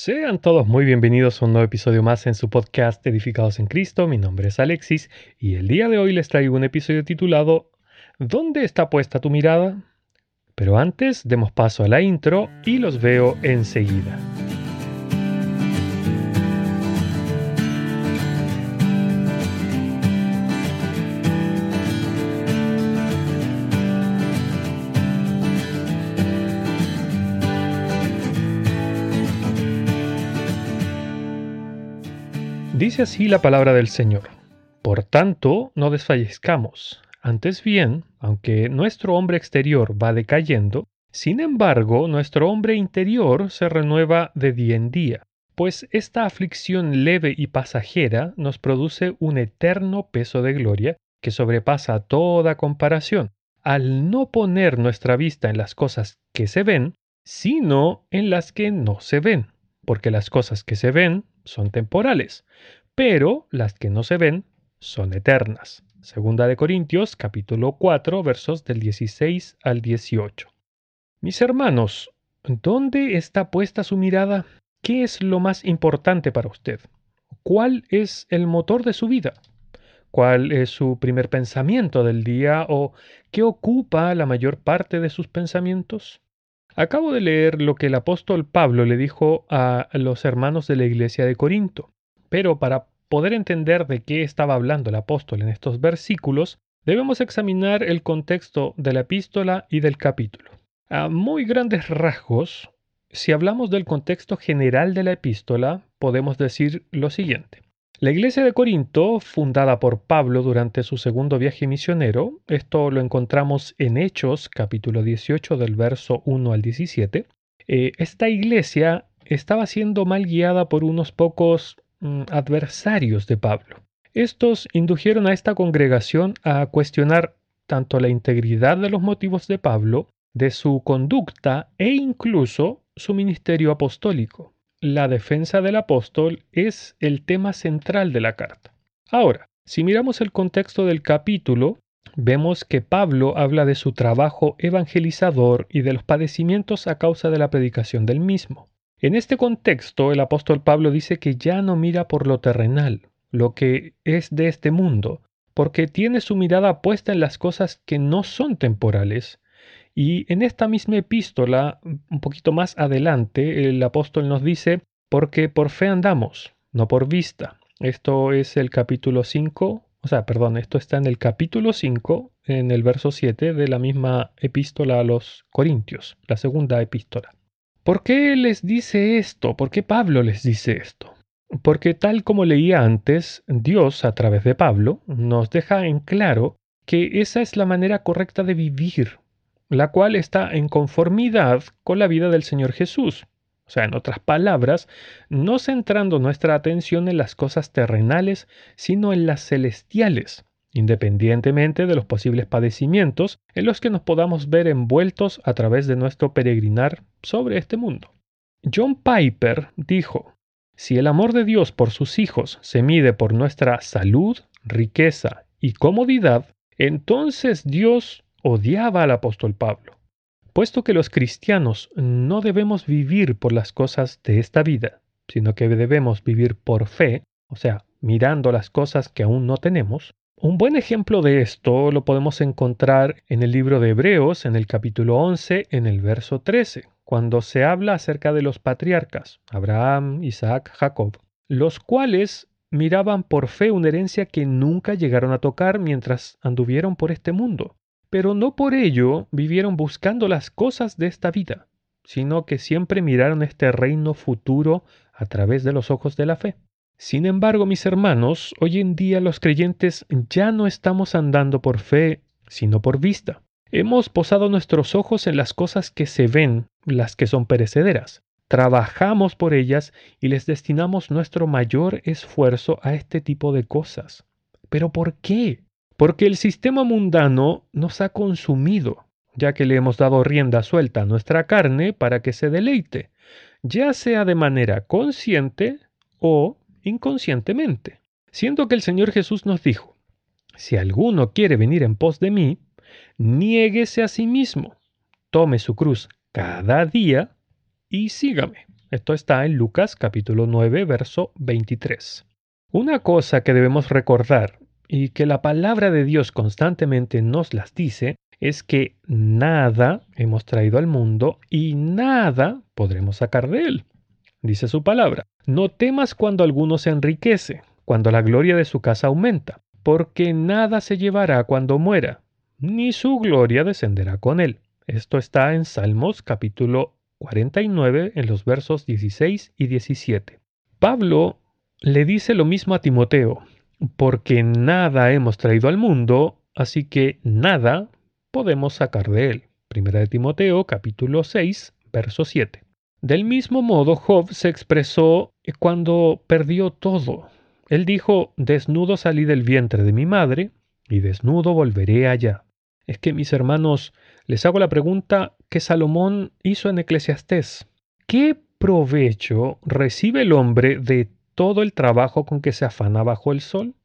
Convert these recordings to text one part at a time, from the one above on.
Sean todos muy bienvenidos a un nuevo episodio más en su podcast Edificados en Cristo. Mi nombre es Alexis y el día de hoy les traigo un episodio titulado ¿Dónde está puesta tu mirada? Pero antes demos paso a la intro y los veo enseguida. Dice así la palabra del Señor. Por tanto, no desfallezcamos. Antes bien, aunque nuestro hombre exterior va decayendo, sin embargo, nuestro hombre interior se renueva de día en día, pues esta aflicción leve y pasajera nos produce un eterno peso de gloria que sobrepasa toda comparación, al no poner nuestra vista en las cosas que se ven, sino en las que no se ven, porque las cosas que se ven son temporales, pero las que no se ven son eternas. Segunda de Corintios capítulo 4 versos del 16 al 18. Mis hermanos, ¿dónde está puesta su mirada? ¿Qué es lo más importante para usted? ¿Cuál es el motor de su vida? ¿Cuál es su primer pensamiento del día o qué ocupa la mayor parte de sus pensamientos? Acabo de leer lo que el apóstol Pablo le dijo a los hermanos de la iglesia de Corinto, pero para poder entender de qué estaba hablando el apóstol en estos versículos, debemos examinar el contexto de la epístola y del capítulo. A muy grandes rasgos, si hablamos del contexto general de la epístola, podemos decir lo siguiente. La iglesia de Corinto, fundada por Pablo durante su segundo viaje misionero, esto lo encontramos en Hechos capítulo 18 del verso 1 al 17, eh, esta iglesia estaba siendo mal guiada por unos pocos mm, adversarios de Pablo. Estos indujeron a esta congregación a cuestionar tanto la integridad de los motivos de Pablo, de su conducta e incluso su ministerio apostólico la defensa del apóstol es el tema central de la carta. Ahora, si miramos el contexto del capítulo, vemos que Pablo habla de su trabajo evangelizador y de los padecimientos a causa de la predicación del mismo. En este contexto, el apóstol Pablo dice que ya no mira por lo terrenal, lo que es de este mundo, porque tiene su mirada puesta en las cosas que no son temporales, y en esta misma epístola, un poquito más adelante, el apóstol nos dice, porque por fe andamos, no por vista. Esto es el capítulo 5, o sea, perdón, esto está en el capítulo 5, en el verso 7 de la misma epístola a los Corintios, la segunda epístola. ¿Por qué les dice esto? ¿Por qué Pablo les dice esto? Porque tal como leía antes, Dios, a través de Pablo, nos deja en claro que esa es la manera correcta de vivir, la cual está en conformidad con la vida del Señor Jesús. O sea, en otras palabras, no centrando nuestra atención en las cosas terrenales, sino en las celestiales, independientemente de los posibles padecimientos en los que nos podamos ver envueltos a través de nuestro peregrinar sobre este mundo. John Piper dijo, si el amor de Dios por sus hijos se mide por nuestra salud, riqueza y comodidad, entonces Dios odiaba al apóstol Pablo, puesto que los cristianos no debemos vivir por las cosas de esta vida, sino que debemos vivir por fe, o sea, mirando las cosas que aún no tenemos. Un buen ejemplo de esto lo podemos encontrar en el libro de Hebreos, en el capítulo 11, en el verso 13, cuando se habla acerca de los patriarcas, Abraham, Isaac, Jacob, los cuales miraban por fe una herencia que nunca llegaron a tocar mientras anduvieron por este mundo pero no por ello vivieron buscando las cosas de esta vida, sino que siempre miraron este reino futuro a través de los ojos de la fe. Sin embargo, mis hermanos, hoy en día los creyentes ya no estamos andando por fe, sino por vista. Hemos posado nuestros ojos en las cosas que se ven, las que son perecederas. Trabajamos por ellas y les destinamos nuestro mayor esfuerzo a este tipo de cosas. ¿Pero por qué? Porque el sistema mundano nos ha consumido, ya que le hemos dado rienda suelta a nuestra carne para que se deleite, ya sea de manera consciente o inconscientemente. Siendo que el Señor Jesús nos dijo, si alguno quiere venir en pos de mí, niéguese a sí mismo, tome su cruz cada día y sígame. Esto está en Lucas capítulo 9, verso 23. Una cosa que debemos recordar y que la palabra de Dios constantemente nos las dice es que nada hemos traído al mundo y nada podremos sacar de él. Dice su palabra, no temas cuando alguno se enriquece, cuando la gloria de su casa aumenta, porque nada se llevará cuando muera, ni su gloria descenderá con él. Esto está en Salmos capítulo 49 en los versos 16 y 17. Pablo le dice lo mismo a Timoteo, porque nada hemos traído al mundo, así que nada podemos sacar de él. Primera de Timoteo capítulo 6, verso 7. Del mismo modo, Job se expresó cuando perdió todo. Él dijo, desnudo salí del vientre de mi madre, y desnudo volveré allá. Es que, mis hermanos, les hago la pregunta que Salomón hizo en Eclesiastés. ¿Qué provecho recibe el hombre de todo el trabajo con que se afana bajo el sol?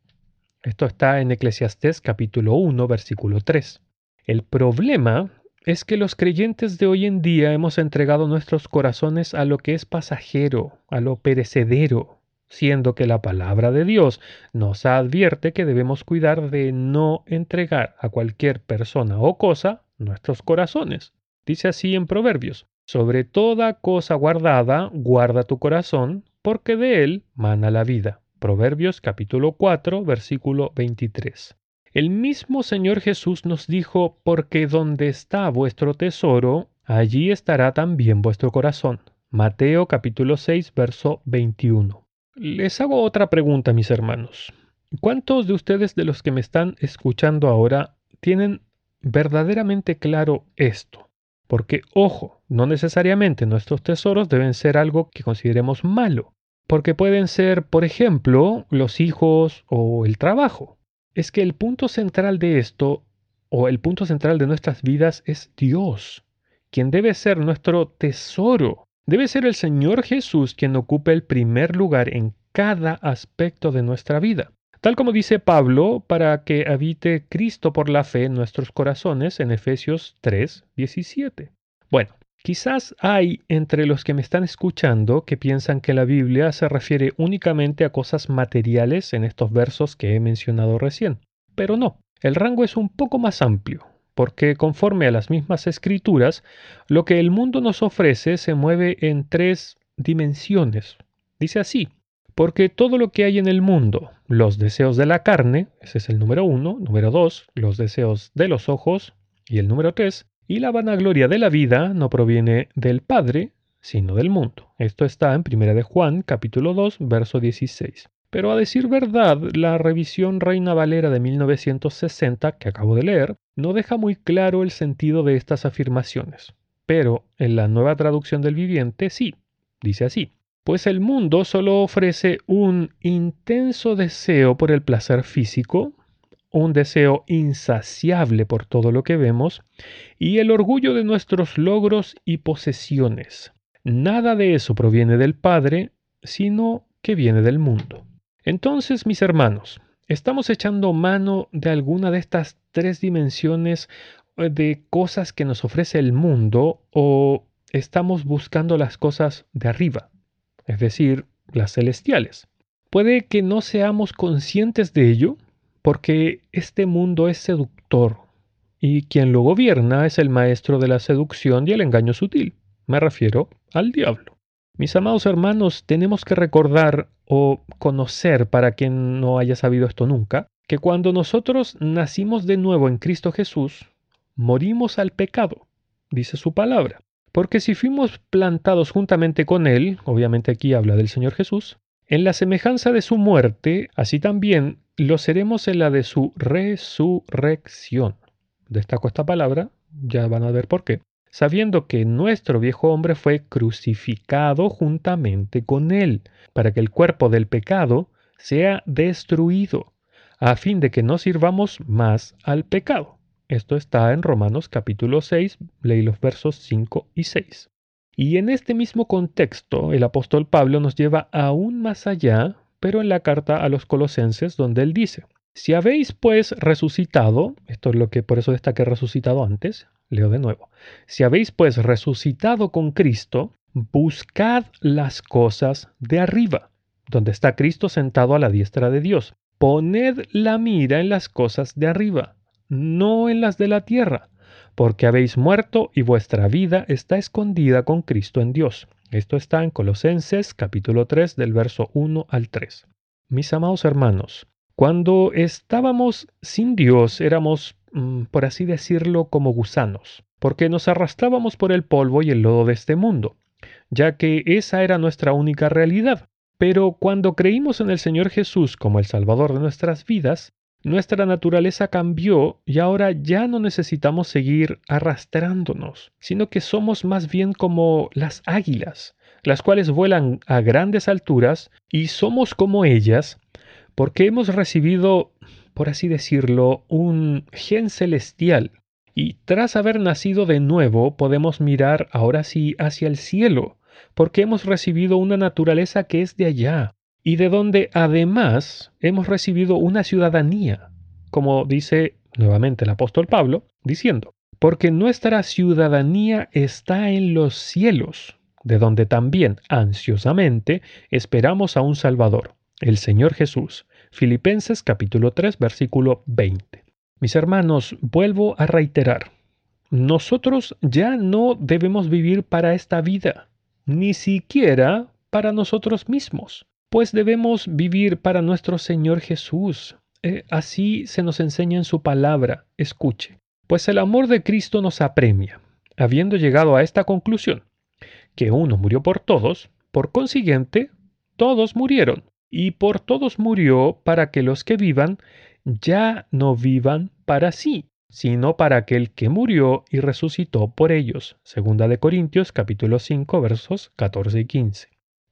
Esto está en Eclesiastés capítulo 1, versículo 3. El problema es que los creyentes de hoy en día hemos entregado nuestros corazones a lo que es pasajero, a lo perecedero, siendo que la palabra de Dios nos advierte que debemos cuidar de no entregar a cualquier persona o cosa nuestros corazones. Dice así en Proverbios, sobre toda cosa guardada, guarda tu corazón, porque de él mana la vida. Proverbios capítulo 4, versículo 23. El mismo Señor Jesús nos dijo, porque donde está vuestro tesoro, allí estará también vuestro corazón. Mateo capítulo 6, verso 21. Les hago otra pregunta, mis hermanos. ¿Cuántos de ustedes de los que me están escuchando ahora tienen verdaderamente claro esto? Porque, ojo, no necesariamente nuestros tesoros deben ser algo que consideremos malo, porque pueden ser, por ejemplo, los hijos o el trabajo es que el punto central de esto, o el punto central de nuestras vidas, es Dios, quien debe ser nuestro tesoro. Debe ser el Señor Jesús quien ocupe el primer lugar en cada aspecto de nuestra vida. Tal como dice Pablo, para que habite Cristo por la fe en nuestros corazones en Efesios 3, 17. Bueno, Quizás hay entre los que me están escuchando que piensan que la Biblia se refiere únicamente a cosas materiales en estos versos que he mencionado recién, pero no, el rango es un poco más amplio, porque conforme a las mismas escrituras, lo que el mundo nos ofrece se mueve en tres dimensiones. Dice así, porque todo lo que hay en el mundo, los deseos de la carne, ese es el número uno, número dos, los deseos de los ojos, y el número tres, y la vanagloria de la vida no proviene del Padre, sino del mundo. Esto está en 1 de Juan, capítulo 2, verso 16. Pero a decir verdad, la revisión Reina Valera de 1960 que acabo de leer no deja muy claro el sentido de estas afirmaciones. Pero en la nueva traducción del viviente sí, dice así. Pues el mundo solo ofrece un intenso deseo por el placer físico, un deseo insaciable por todo lo que vemos y el orgullo de nuestros logros y posesiones. Nada de eso proviene del Padre, sino que viene del mundo. Entonces, mis hermanos, ¿estamos echando mano de alguna de estas tres dimensiones eh, de cosas que nos ofrece el mundo o estamos buscando las cosas de arriba, es decir, las celestiales? Puede que no seamos conscientes de ello, porque este mundo es seductor y quien lo gobierna es el maestro de la seducción y el engaño sutil. Me refiero al diablo. Mis amados hermanos, tenemos que recordar o conocer, para quien no haya sabido esto nunca, que cuando nosotros nacimos de nuevo en Cristo Jesús, morimos al pecado, dice su palabra. Porque si fuimos plantados juntamente con Él, obviamente aquí habla del Señor Jesús, en la semejanza de su muerte, así también lo seremos en la de su resurrección. Destaco esta palabra, ya van a ver por qué. Sabiendo que nuestro viejo hombre fue crucificado juntamente con él, para que el cuerpo del pecado sea destruido, a fin de que no sirvamos más al pecado. Esto está en Romanos capítulo 6, leí los versos 5 y 6. Y en este mismo contexto, el apóstol Pablo nos lleva aún más allá pero en la carta a los colosenses donde él dice, si habéis pues resucitado, esto es lo que por eso destaqué resucitado antes, leo de nuevo, si habéis pues resucitado con Cristo, buscad las cosas de arriba, donde está Cristo sentado a la diestra de Dios. Poned la mira en las cosas de arriba, no en las de la tierra, porque habéis muerto y vuestra vida está escondida con Cristo en Dios. Esto está en Colosenses capítulo 3 del verso 1 al 3. Mis amados hermanos, cuando estábamos sin Dios éramos, mm, por así decirlo, como gusanos, porque nos arrastrábamos por el polvo y el lodo de este mundo, ya que esa era nuestra única realidad. Pero cuando creímos en el Señor Jesús como el Salvador de nuestras vidas, nuestra naturaleza cambió y ahora ya no necesitamos seguir arrastrándonos, sino que somos más bien como las águilas, las cuales vuelan a grandes alturas y somos como ellas porque hemos recibido, por así decirlo, un gen celestial. Y tras haber nacido de nuevo podemos mirar ahora sí hacia el cielo, porque hemos recibido una naturaleza que es de allá, y de donde además hemos recibido una ciudadanía, como dice nuevamente el apóstol Pablo, diciendo, porque nuestra ciudadanía está en los cielos, de donde también ansiosamente esperamos a un Salvador, el Señor Jesús. Filipenses capítulo 3 versículo 20. Mis hermanos, vuelvo a reiterar, nosotros ya no debemos vivir para esta vida, ni siquiera para nosotros mismos, pues debemos vivir para nuestro Señor Jesús. Eh, así se nos enseña en su palabra, escuche, pues el amor de Cristo nos apremia, habiendo llegado a esta conclusión, que uno murió por todos, por consiguiente, todos murieron y por todos murió para que los que vivan ya no vivan para sí, sino para aquel que murió y resucitó por ellos. Segunda de Corintios capítulo 5 versos 14 y 15.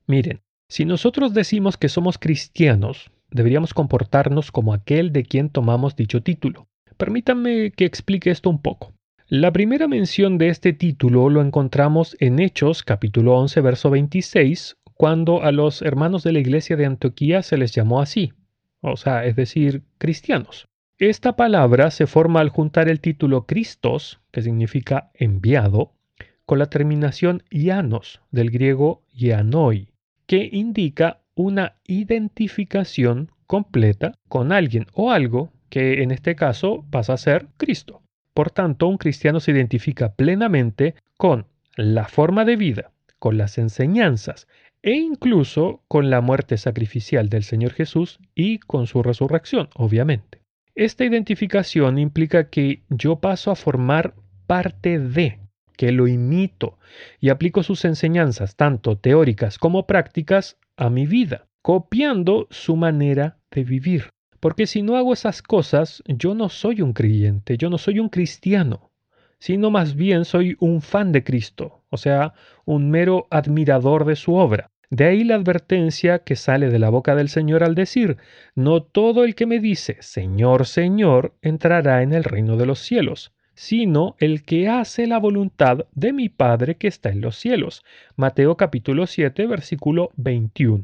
Miren, si nosotros decimos que somos cristianos, deberíamos comportarnos como aquel de quien tomamos dicho título. Permítanme que explique esto un poco. La primera mención de este título lo encontramos en Hechos capítulo 11 verso 26, cuando a los hermanos de la iglesia de Antioquía se les llamó así, o sea, es decir, cristianos. Esta palabra se forma al juntar el título Christos, que significa enviado, con la terminación ianos, del griego ianoi, que indica una identificación completa con alguien o algo que en este caso pasa a ser Cristo. Por tanto, un cristiano se identifica plenamente con la forma de vida, con las enseñanzas e incluso con la muerte sacrificial del Señor Jesús y con su resurrección, obviamente. Esta identificación implica que yo paso a formar parte de, que lo imito y aplico sus enseñanzas, tanto teóricas como prácticas, a mi vida, copiando su manera de vivir. Porque si no hago esas cosas, yo no soy un creyente, yo no soy un cristiano, sino más bien soy un fan de Cristo, o sea, un mero admirador de su obra. De ahí la advertencia que sale de la boca del Señor al decir, no todo el que me dice, Señor, Señor, entrará en el reino de los cielos, sino el que hace la voluntad de mi Padre que está en los cielos. Mateo capítulo 7, versículo 21.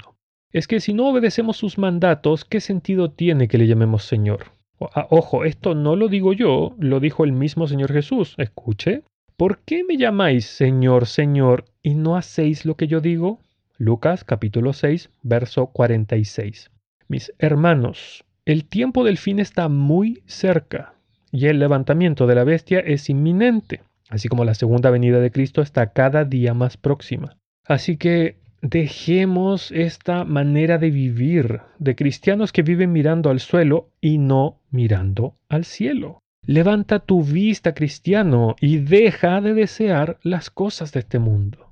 Es que si no obedecemos sus mandatos, ¿qué sentido tiene que le llamemos Señor? Ah, ojo, esto no lo digo yo, lo dijo el mismo Señor Jesús. Escuche. ¿Por qué me llamáis Señor, Señor, y no hacéis lo que yo digo? Lucas capítulo 6, verso 46. Mis hermanos, el tiempo del fin está muy cerca y el levantamiento de la bestia es inminente, así como la segunda venida de Cristo está cada día más próxima. Así que dejemos esta manera de vivir de cristianos que viven mirando al suelo y no mirando al cielo. Levanta tu vista, cristiano, y deja de desear las cosas de este mundo.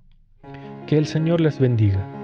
Que el Señor les bendiga.